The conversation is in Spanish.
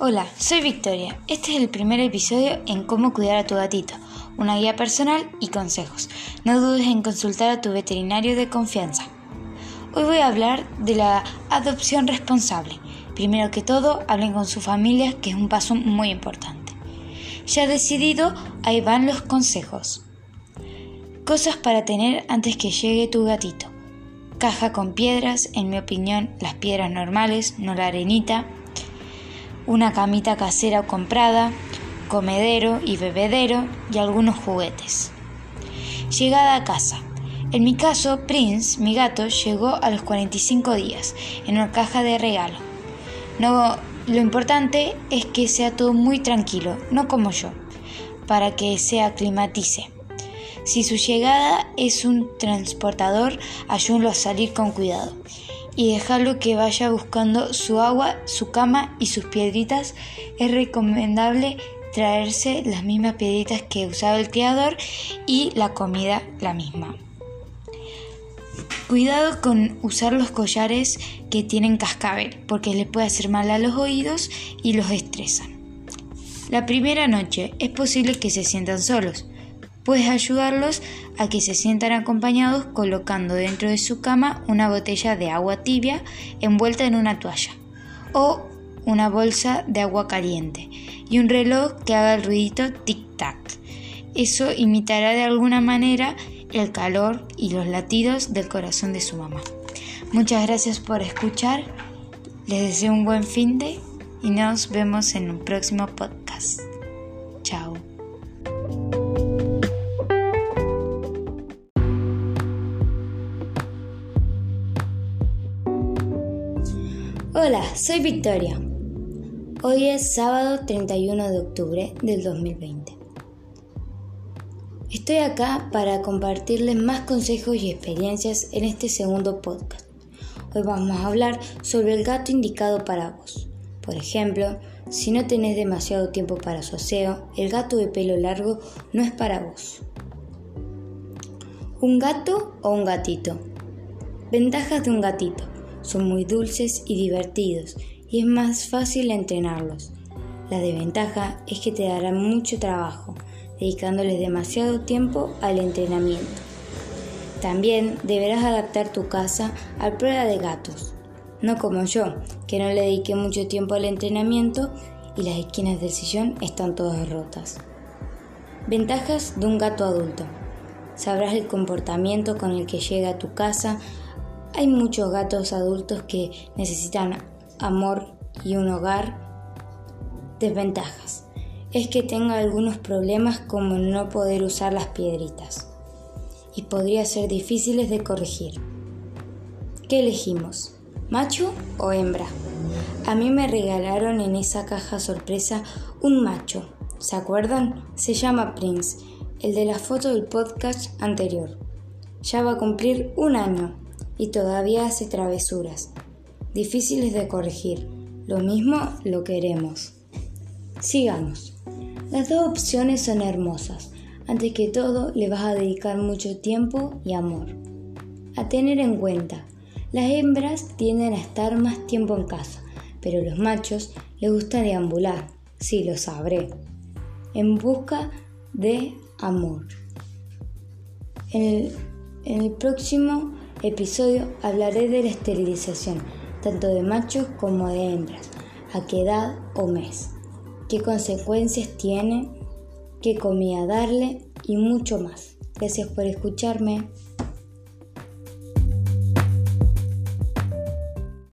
Hola, soy Victoria. Este es el primer episodio en cómo cuidar a tu gatito, una guía personal y consejos. No dudes en consultar a tu veterinario de confianza. Hoy voy a hablar de la adopción responsable. Primero que todo, hablen con su familia, que es un paso muy importante. Ya decidido, ahí van los consejos. Cosas para tener antes que llegue tu gatito. Caja con piedras, en mi opinión, las piedras normales, no la arenita una camita casera o comprada, comedero y bebedero y algunos juguetes. Llegada a casa. En mi caso, Prince, mi gato, llegó a los 45 días en una caja de regalo. No, lo importante es que sea todo muy tranquilo, no como yo, para que se aclimatice. Si su llegada es un transportador, ayúdenlo a salir con cuidado y dejarlo que vaya buscando su agua, su cama y sus piedritas. Es recomendable traerse las mismas piedritas que usaba el criador y la comida la misma. Cuidado con usar los collares que tienen cascabel porque les puede hacer mal a los oídos y los estresan. La primera noche es posible que se sientan solos. Puedes ayudarlos a que se sientan acompañados colocando dentro de su cama una botella de agua tibia envuelta en una toalla o una bolsa de agua caliente y un reloj que haga el ruidito tic-tac. Eso imitará de alguna manera el calor y los latidos del corazón de su mamá. Muchas gracias por escuchar. Les deseo un buen fin de y nos vemos en un próximo podcast. Chao. Hola, soy Victoria. Hoy es sábado 31 de octubre del 2020. Estoy acá para compartirles más consejos y experiencias en este segundo podcast. Hoy vamos a hablar sobre el gato indicado para vos. Por ejemplo, si no tenés demasiado tiempo para su aseo, el gato de pelo largo no es para vos. ¿Un gato o un gatito? Ventajas de un gatito. Son muy dulces y divertidos y es más fácil entrenarlos. La desventaja es que te dará mucho trabajo, dedicándoles demasiado tiempo al entrenamiento. También deberás adaptar tu casa a prueba de gatos, no como yo, que no le dediqué mucho tiempo al entrenamiento y las esquinas del sillón están todas rotas. Ventajas de un gato adulto. Sabrás el comportamiento con el que llega a tu casa hay muchos gatos adultos que necesitan amor y un hogar. Desventajas. Es que tenga algunos problemas como no poder usar las piedritas y podría ser difíciles de corregir. ¿Qué elegimos? ¿Macho o hembra? A mí me regalaron en esa caja sorpresa un macho. ¿Se acuerdan? Se llama Prince, el de la foto del podcast anterior. Ya va a cumplir un año y todavía hace travesuras, difíciles de corregir. Lo mismo lo queremos. Sigamos. Las dos opciones son hermosas. Antes que todo, le vas a dedicar mucho tiempo y amor. A tener en cuenta, las hembras tienden a estar más tiempo en casa, pero los machos les gusta deambular, sí lo sabré, en busca de amor. El, en el próximo episodio hablaré de la esterilización, tanto de machos como de hembras, a qué edad o mes, qué consecuencias tiene, qué comida darle y mucho más. Gracias por escucharme.